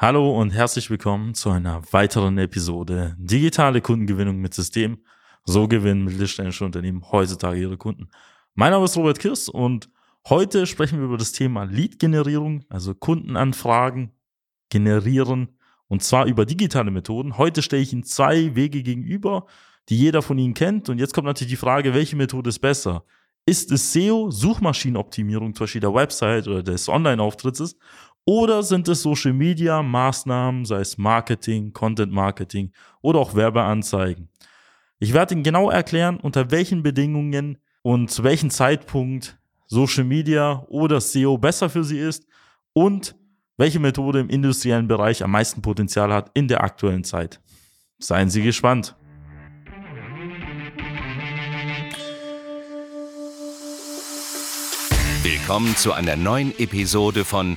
Hallo und herzlich willkommen zu einer weiteren Episode Digitale Kundengewinnung mit System. So gewinnen mittelständische Unternehmen heutzutage ihre Kunden. Mein Name ist Robert Kirst und heute sprechen wir über das Thema Lead-Generierung, also Kundenanfragen generieren und zwar über digitale Methoden. Heute stelle ich Ihnen zwei Wege gegenüber, die jeder von Ihnen kennt und jetzt kommt natürlich die Frage, welche Methode ist besser? Ist es SEO, Suchmaschinenoptimierung, zum Beispiel der Website oder des Online-Auftritts oder sind es Social Media Maßnahmen, sei es Marketing, Content Marketing oder auch Werbeanzeigen? Ich werde Ihnen genau erklären, unter welchen Bedingungen und zu welchem Zeitpunkt Social Media oder SEO besser für Sie ist und welche Methode im industriellen Bereich am meisten Potenzial hat in der aktuellen Zeit. Seien Sie gespannt. Willkommen zu einer neuen Episode von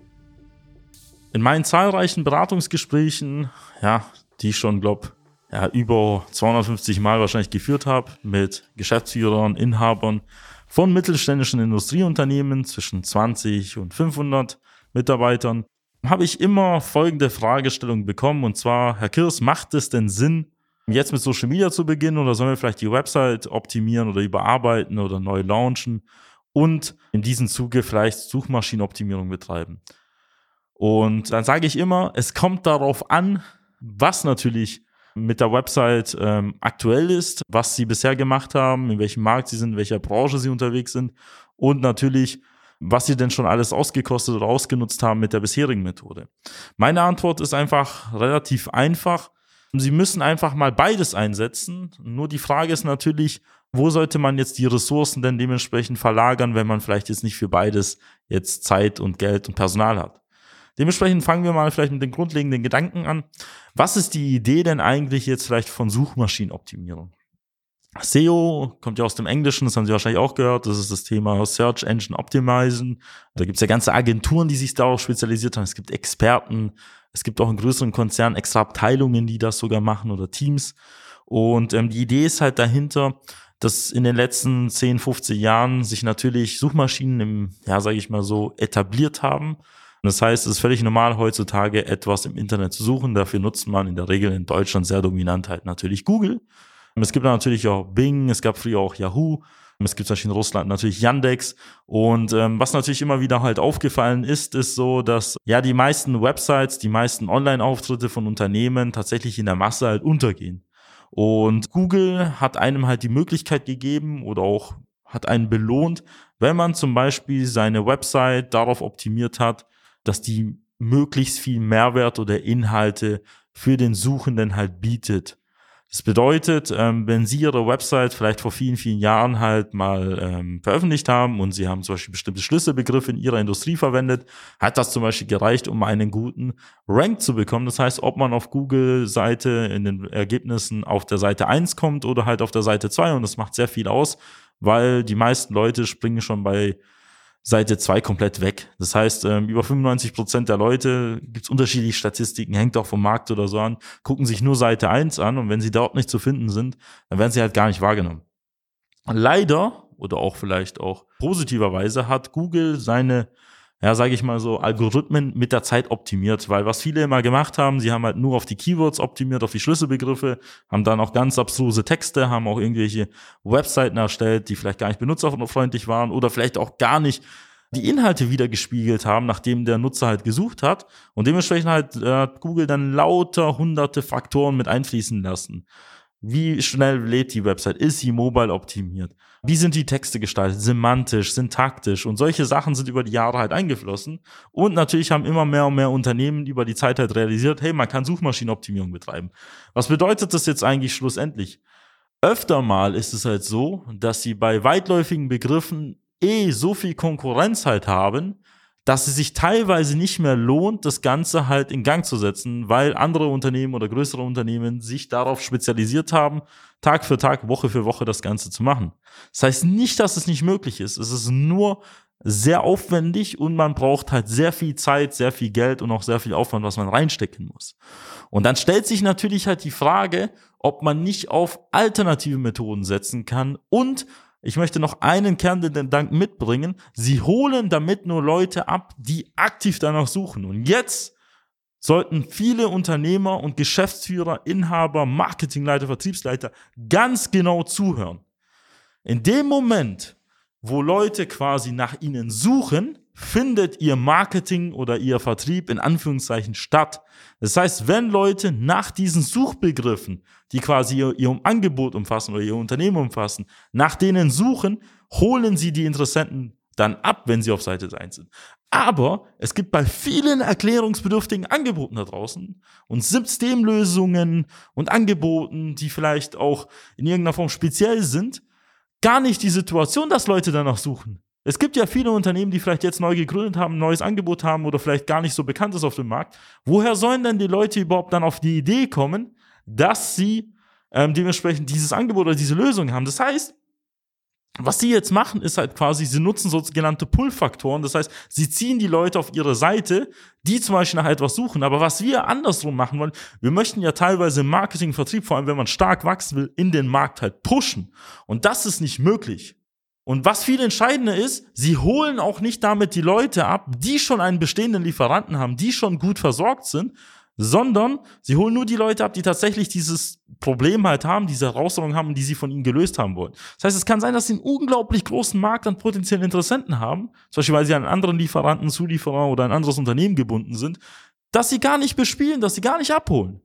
in meinen zahlreichen Beratungsgesprächen, ja, die ich schon, glaube ja, über 250 Mal wahrscheinlich geführt habe mit Geschäftsführern, Inhabern von mittelständischen Industrieunternehmen zwischen 20 und 500 Mitarbeitern, habe ich immer folgende Fragestellung bekommen und zwar, Herr Kirs, macht es denn Sinn, jetzt mit Social Media zu beginnen oder sollen wir vielleicht die Website optimieren oder überarbeiten oder neu launchen und in diesem Zuge vielleicht Suchmaschinenoptimierung betreiben? Und dann sage ich immer, es kommt darauf an, was natürlich mit der Website ähm, aktuell ist, was sie bisher gemacht haben, in welchem Markt sie sind, in welcher Branche sie unterwegs sind und natürlich, was sie denn schon alles ausgekostet oder ausgenutzt haben mit der bisherigen Methode. Meine Antwort ist einfach relativ einfach. Sie müssen einfach mal beides einsetzen. Nur die Frage ist natürlich, wo sollte man jetzt die Ressourcen denn dementsprechend verlagern, wenn man vielleicht jetzt nicht für beides jetzt Zeit und Geld und Personal hat? Dementsprechend fangen wir mal vielleicht mit den grundlegenden Gedanken an. Was ist die Idee denn eigentlich jetzt vielleicht von Suchmaschinenoptimierung? SEO kommt ja aus dem Englischen, das haben Sie wahrscheinlich auch gehört. Das ist das Thema Search Engine Optimizing. Da gibt es ja ganze Agenturen, die sich darauf spezialisiert haben. Es gibt Experten, es gibt auch in größeren Konzernen extra Abteilungen, die das sogar machen oder Teams. Und ähm, die Idee ist halt dahinter, dass in den letzten 10, 15 Jahren sich natürlich Suchmaschinen im, ja, sage ich mal so, etabliert haben und das heißt, es ist völlig normal heutzutage etwas im Internet zu suchen. Dafür nutzt man in der Regel in Deutschland sehr dominant halt natürlich Google. Es gibt natürlich auch Bing, es gab früher auch Yahoo. Es gibt Beispiel in Russland natürlich Yandex. Und ähm, was natürlich immer wieder halt aufgefallen ist, ist so, dass ja die meisten Websites, die meisten Online-Auftritte von Unternehmen tatsächlich in der Masse halt untergehen. Und Google hat einem halt die Möglichkeit gegeben oder auch hat einen belohnt, wenn man zum Beispiel seine Website darauf optimiert hat, dass die möglichst viel Mehrwert oder Inhalte für den Suchenden halt bietet. Das bedeutet, ähm, wenn Sie Ihre Website vielleicht vor vielen, vielen Jahren halt mal ähm, veröffentlicht haben und Sie haben zum Beispiel bestimmte Schlüsselbegriffe in Ihrer Industrie verwendet, hat das zum Beispiel gereicht, um einen guten Rank zu bekommen. Das heißt, ob man auf Google-Seite in den Ergebnissen auf der Seite 1 kommt oder halt auf der Seite 2 und das macht sehr viel aus, weil die meisten Leute springen schon bei Seite 2 komplett weg. Das heißt, ähm, über 95 Prozent der Leute, gibt's unterschiedliche Statistiken, hängt auch vom Markt oder so an, gucken sich nur Seite 1 an und wenn sie dort nicht zu finden sind, dann werden sie halt gar nicht wahrgenommen. Leider oder auch vielleicht auch positiverweise hat Google seine ja, sage ich mal so, Algorithmen mit der Zeit optimiert, weil was viele immer gemacht haben, sie haben halt nur auf die Keywords optimiert, auf die Schlüsselbegriffe, haben dann auch ganz abstruse Texte, haben auch irgendwelche Webseiten erstellt, die vielleicht gar nicht benutzerfreundlich waren oder vielleicht auch gar nicht die Inhalte wieder gespiegelt haben, nachdem der Nutzer halt gesucht hat. Und dementsprechend halt äh, Google dann lauter hunderte Faktoren mit einfließen lassen. Wie schnell lädt die Website? Ist sie mobile optimiert? Wie sind die Texte gestaltet? Semantisch, syntaktisch und solche Sachen sind über die Jahre halt eingeflossen. Und natürlich haben immer mehr und mehr Unternehmen über die Zeit halt realisiert, hey, man kann Suchmaschinenoptimierung betreiben. Was bedeutet das jetzt eigentlich schlussendlich? Öfter mal ist es halt so, dass sie bei weitläufigen Begriffen eh so viel Konkurrenz halt haben, dass es sich teilweise nicht mehr lohnt, das Ganze halt in Gang zu setzen, weil andere Unternehmen oder größere Unternehmen sich darauf spezialisiert haben, Tag für Tag, Woche für Woche das Ganze zu machen. Das heißt nicht, dass es nicht möglich ist. Es ist nur sehr aufwendig und man braucht halt sehr viel Zeit, sehr viel Geld und auch sehr viel Aufwand, was man reinstecken muss. Und dann stellt sich natürlich halt die Frage, ob man nicht auf alternative Methoden setzen kann und ich möchte noch einen Kern den Dank mitbringen. Sie holen damit nur Leute ab, die aktiv danach suchen. Und jetzt sollten viele Unternehmer und Geschäftsführer, Inhaber, Marketingleiter, Vertriebsleiter ganz genau zuhören. In dem Moment, wo Leute quasi nach ihnen suchen, findet ihr Marketing oder ihr Vertrieb in Anführungszeichen statt. Das heißt, wenn Leute nach diesen Suchbegriffen, die quasi ihr, ihr Angebot umfassen oder ihr Unternehmen umfassen, nach denen suchen, holen sie die Interessenten dann ab, wenn sie auf Seite 1 sind. Aber es gibt bei vielen erklärungsbedürftigen Angeboten da draußen und Systemlösungen und Angeboten, die vielleicht auch in irgendeiner Form speziell sind, gar nicht die Situation, dass Leute danach suchen. Es gibt ja viele Unternehmen, die vielleicht jetzt neu gegründet haben, ein neues Angebot haben oder vielleicht gar nicht so bekannt ist auf dem Markt. Woher sollen denn die Leute überhaupt dann auf die Idee kommen, dass sie ähm, dementsprechend dieses Angebot oder diese Lösung haben? Das heißt, was sie jetzt machen, ist halt quasi, sie nutzen sogenannte Pull-Faktoren. Das heißt, sie ziehen die Leute auf ihre Seite, die zum Beispiel nach etwas suchen. Aber was wir andersrum machen wollen, wir möchten ja teilweise im Marketing, Vertrieb, vor allem wenn man stark wachsen will, in den Markt halt pushen. Und das ist nicht möglich. Und was viel entscheidender ist, sie holen auch nicht damit die Leute ab, die schon einen bestehenden Lieferanten haben, die schon gut versorgt sind, sondern sie holen nur die Leute ab, die tatsächlich dieses Problem halt haben, diese Herausforderung haben, die sie von ihnen gelöst haben wollen. Das heißt, es kann sein, dass sie einen unglaublich großen Markt an potenziellen Interessenten haben, zum Beispiel weil sie an einen anderen Lieferanten, Zulieferer oder ein anderes Unternehmen gebunden sind, dass sie gar nicht bespielen, dass sie gar nicht abholen.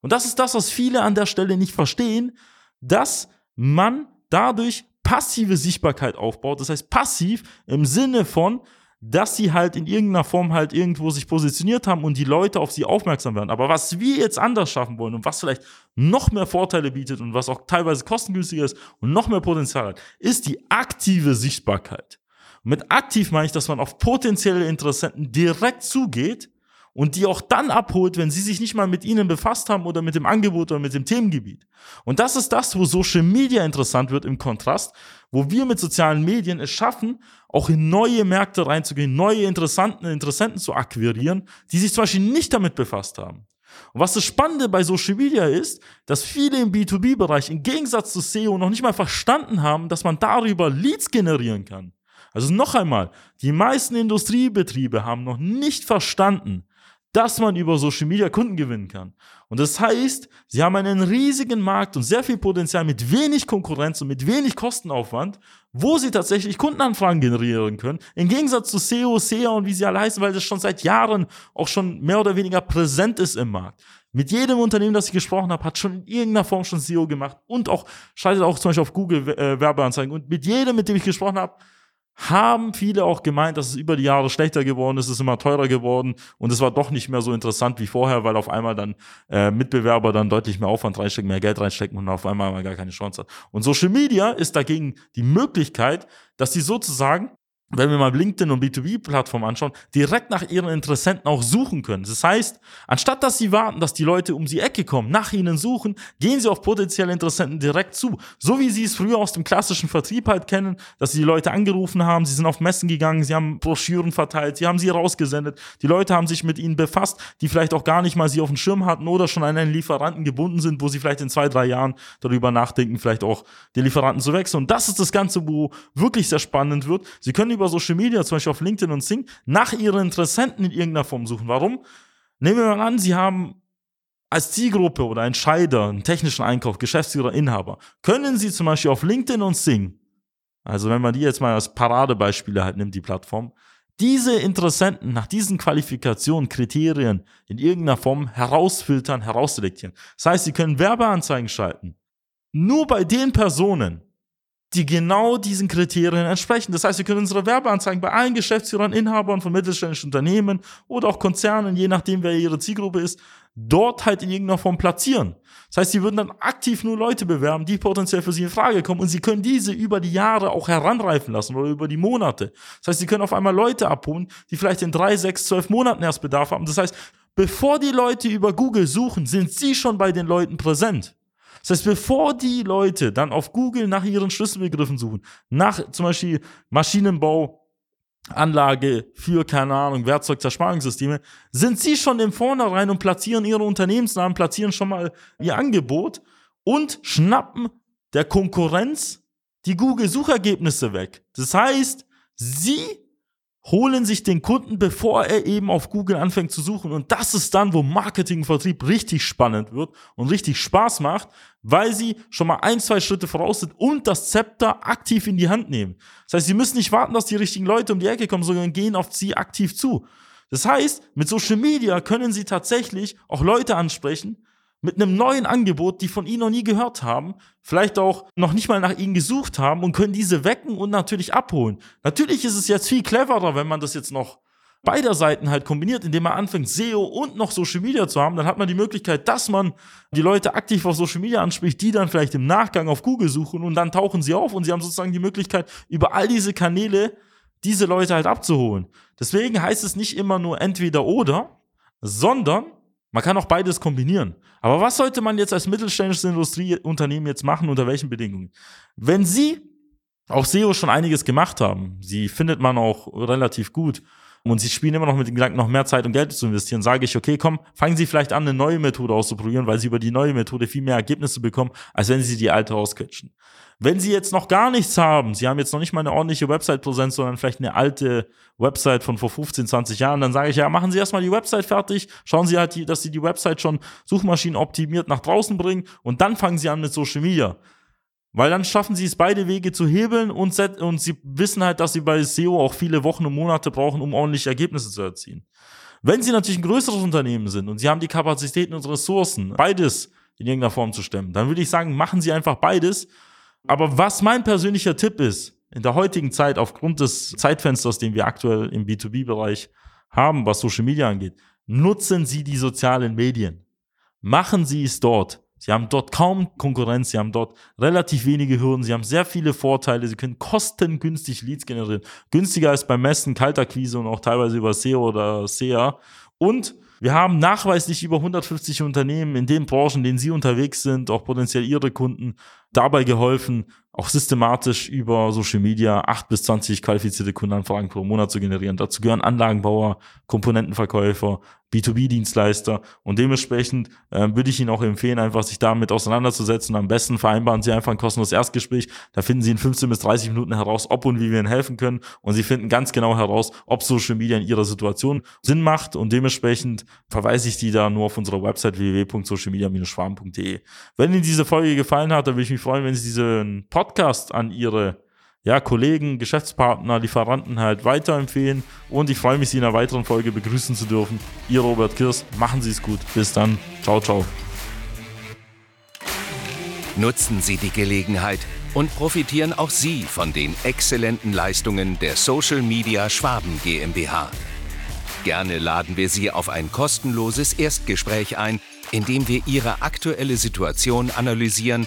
Und das ist das, was viele an der Stelle nicht verstehen, dass man dadurch passive Sichtbarkeit aufbaut. Das heißt passiv im Sinne von, dass sie halt in irgendeiner Form halt irgendwo sich positioniert haben und die Leute auf sie aufmerksam werden. Aber was wir jetzt anders schaffen wollen und was vielleicht noch mehr Vorteile bietet und was auch teilweise kostengünstiger ist und noch mehr Potenzial hat, ist die aktive Sichtbarkeit. Mit aktiv meine ich, dass man auf potenzielle Interessenten direkt zugeht und die auch dann abholt, wenn sie sich nicht mal mit ihnen befasst haben oder mit dem Angebot oder mit dem Themengebiet. Und das ist das, wo Social Media interessant wird im Kontrast, wo wir mit sozialen Medien es schaffen, auch in neue Märkte reinzugehen, neue Interessanten, Interessenten zu akquirieren, die sich zum Beispiel nicht damit befasst haben. Und was das Spannende bei Social Media ist, dass viele im B2B-Bereich im Gegensatz zu SEO noch nicht mal verstanden haben, dass man darüber Leads generieren kann. Also noch einmal, die meisten Industriebetriebe haben noch nicht verstanden, dass man über Social Media Kunden gewinnen kann. Und das heißt, sie haben einen riesigen Markt und sehr viel Potenzial mit wenig Konkurrenz und mit wenig Kostenaufwand, wo sie tatsächlich Kundenanfragen generieren können. Im Gegensatz zu SEO, SEA und wie sie alle heißen, weil das schon seit Jahren auch schon mehr oder weniger präsent ist im Markt. Mit jedem Unternehmen, das ich gesprochen habe, hat schon in irgendeiner Form schon SEO gemacht und auch schaltet auch zum Beispiel auf Google äh, Werbeanzeigen. Und mit jedem, mit dem ich gesprochen habe, haben viele auch gemeint, dass es über die Jahre schlechter geworden ist, es ist immer teurer geworden und es war doch nicht mehr so interessant wie vorher, weil auf einmal dann äh, Mitbewerber dann deutlich mehr Aufwand reinstecken, mehr Geld reinstecken und auf einmal gar keine Chance hat. Und Social Media ist dagegen die Möglichkeit, dass sie sozusagen wenn wir mal LinkedIn und B2B-Plattformen anschauen, direkt nach ihren Interessenten auch suchen können. Das heißt, anstatt dass sie warten, dass die Leute um die Ecke kommen, nach ihnen suchen, gehen sie auf potenzielle Interessenten direkt zu. So wie sie es früher aus dem klassischen Vertrieb halt kennen, dass sie die Leute angerufen haben, sie sind auf Messen gegangen, sie haben Broschüren verteilt, sie haben sie rausgesendet, die Leute haben sich mit ihnen befasst, die vielleicht auch gar nicht mal sie auf dem Schirm hatten oder schon an einen Lieferanten gebunden sind, wo sie vielleicht in zwei, drei Jahren darüber nachdenken, vielleicht auch den Lieferanten zu wechseln. Und das ist das Ganze, wo wirklich sehr spannend wird. Sie können über Social Media, zum Beispiel auf LinkedIn und Sing, nach ihren Interessenten in irgendeiner Form suchen. Warum? Nehmen wir mal an, Sie haben als Zielgruppe oder Entscheider, einen technischen Einkauf, Geschäftsführer, Inhaber, können Sie zum Beispiel auf LinkedIn und Sing also wenn man die jetzt mal als Paradebeispiele halt nimmt, die Plattform, diese Interessenten nach diesen Qualifikationen, Kriterien in irgendeiner Form herausfiltern, herausselektieren. Das heißt, sie können Werbeanzeigen schalten. Nur bei den Personen, die genau diesen Kriterien entsprechen. Das heißt, wir können unsere Werbeanzeigen bei allen Geschäftsführern, Inhabern von mittelständischen Unternehmen oder auch Konzernen, je nachdem, wer ihre Zielgruppe ist, dort halt in irgendeiner Form platzieren. Das heißt, sie würden dann aktiv nur Leute bewerben, die potenziell für sie in Frage kommen und sie können diese über die Jahre auch heranreifen lassen oder über die Monate. Das heißt, sie können auf einmal Leute abholen, die vielleicht in drei, sechs, zwölf Monaten erst Bedarf haben. Das heißt, bevor die Leute über Google suchen, sind sie schon bei den Leuten präsent. Das heißt, bevor die Leute dann auf Google nach ihren Schlüsselbegriffen suchen, nach zum Beispiel Maschinenbau, Anlage für, keine Ahnung, Werkzeugzerspannungssysteme, sind sie schon im Vornherein und platzieren ihre Unternehmensnamen, platzieren schon mal ihr Angebot und schnappen der Konkurrenz die Google-Suchergebnisse weg. Das heißt, sie holen sich den Kunden, bevor er eben auf Google anfängt zu suchen. Und das ist dann, wo Marketing und Vertrieb richtig spannend wird und richtig Spaß macht, weil sie schon mal ein, zwei Schritte voraus sind und das Zepter aktiv in die Hand nehmen. Das heißt, sie müssen nicht warten, dass die richtigen Leute um die Ecke kommen, sondern gehen auf sie aktiv zu. Das heißt, mit Social Media können sie tatsächlich auch Leute ansprechen, mit einem neuen Angebot, die von ihnen noch nie gehört haben, vielleicht auch noch nicht mal nach ihnen gesucht haben und können diese wecken und natürlich abholen. Natürlich ist es jetzt viel cleverer, wenn man das jetzt noch beider Seiten halt kombiniert, indem man anfängt, SEO und noch Social Media zu haben, dann hat man die Möglichkeit, dass man die Leute aktiv auf Social Media anspricht, die dann vielleicht im Nachgang auf Google suchen und dann tauchen sie auf und sie haben sozusagen die Möglichkeit, über all diese Kanäle diese Leute halt abzuholen. Deswegen heißt es nicht immer nur entweder oder, sondern man kann auch beides kombinieren. Aber was sollte man jetzt als mittelständisches Industrieunternehmen jetzt machen, unter welchen Bedingungen? Wenn Sie auch SEO schon einiges gemacht haben, sie findet man auch relativ gut und sie spielen immer noch mit dem Gedanken, noch mehr Zeit und Geld zu investieren, sage ich, okay, komm, fangen Sie vielleicht an, eine neue Methode auszuprobieren, weil Sie über die neue Methode viel mehr Ergebnisse bekommen, als wenn Sie die alte ausquetschen. Wenn Sie jetzt noch gar nichts haben, Sie haben jetzt noch nicht mal eine ordentliche Website-Präsenz, sondern vielleicht eine alte Website von vor 15, 20 Jahren, dann sage ich, ja, machen Sie erstmal die Website fertig, schauen Sie halt, dass Sie die Website schon suchmaschinenoptimiert nach draußen bringen und dann fangen Sie an mit Social Media. Weil dann schaffen sie es beide Wege zu hebeln und, und sie wissen halt, dass sie bei SEO auch viele Wochen und Monate brauchen, um ordentliche Ergebnisse zu erzielen. Wenn sie natürlich ein größeres Unternehmen sind und sie haben die Kapazitäten und Ressourcen, beides in irgendeiner Form zu stemmen, dann würde ich sagen, machen sie einfach beides. Aber was mein persönlicher Tipp ist, in der heutigen Zeit, aufgrund des Zeitfensters, den wir aktuell im B2B-Bereich haben, was Social Media angeht, nutzen Sie die sozialen Medien. Machen Sie es dort. Sie haben dort kaum Konkurrenz, sie haben dort relativ wenige Hürden, sie haben sehr viele Vorteile, sie können kostengünstig Leads generieren. Günstiger als beim Messen, Kaltakquise und auch teilweise über SEO oder SEA. Und wir haben nachweislich über 150 Unternehmen in den Branchen, in denen sie unterwegs sind, auch potenziell ihre Kunden, dabei geholfen, auch systematisch über Social Media 8 bis 20 qualifizierte Kundenanfragen pro Monat zu generieren. Dazu gehören Anlagenbauer, Komponentenverkäufer, B2B-Dienstleister und dementsprechend äh, würde ich Ihnen auch empfehlen, einfach sich damit auseinanderzusetzen. Am besten vereinbaren Sie einfach ein kostenloses Erstgespräch. Da finden Sie in 15 bis 30 Minuten heraus, ob und wie wir Ihnen helfen können und Sie finden ganz genau heraus, ob Social Media in Ihrer Situation Sinn macht und dementsprechend verweise ich Sie da nur auf unsere Website www.socialmedia-schwarm.de. Wenn Ihnen diese Folge gefallen hat, dann würde ich mich freuen, wenn Sie diesen Podcast an Ihre ja, Kollegen, Geschäftspartner, Lieferanten halt weiterempfehlen. Und ich freue mich, Sie in einer weiteren Folge begrüßen zu dürfen. Ihr Robert Kirs, machen Sie es gut. Bis dann. Ciao, ciao. Nutzen Sie die Gelegenheit und profitieren auch Sie von den exzellenten Leistungen der Social Media Schwaben GmbH. Gerne laden wir Sie auf ein kostenloses Erstgespräch ein, in dem wir Ihre aktuelle Situation analysieren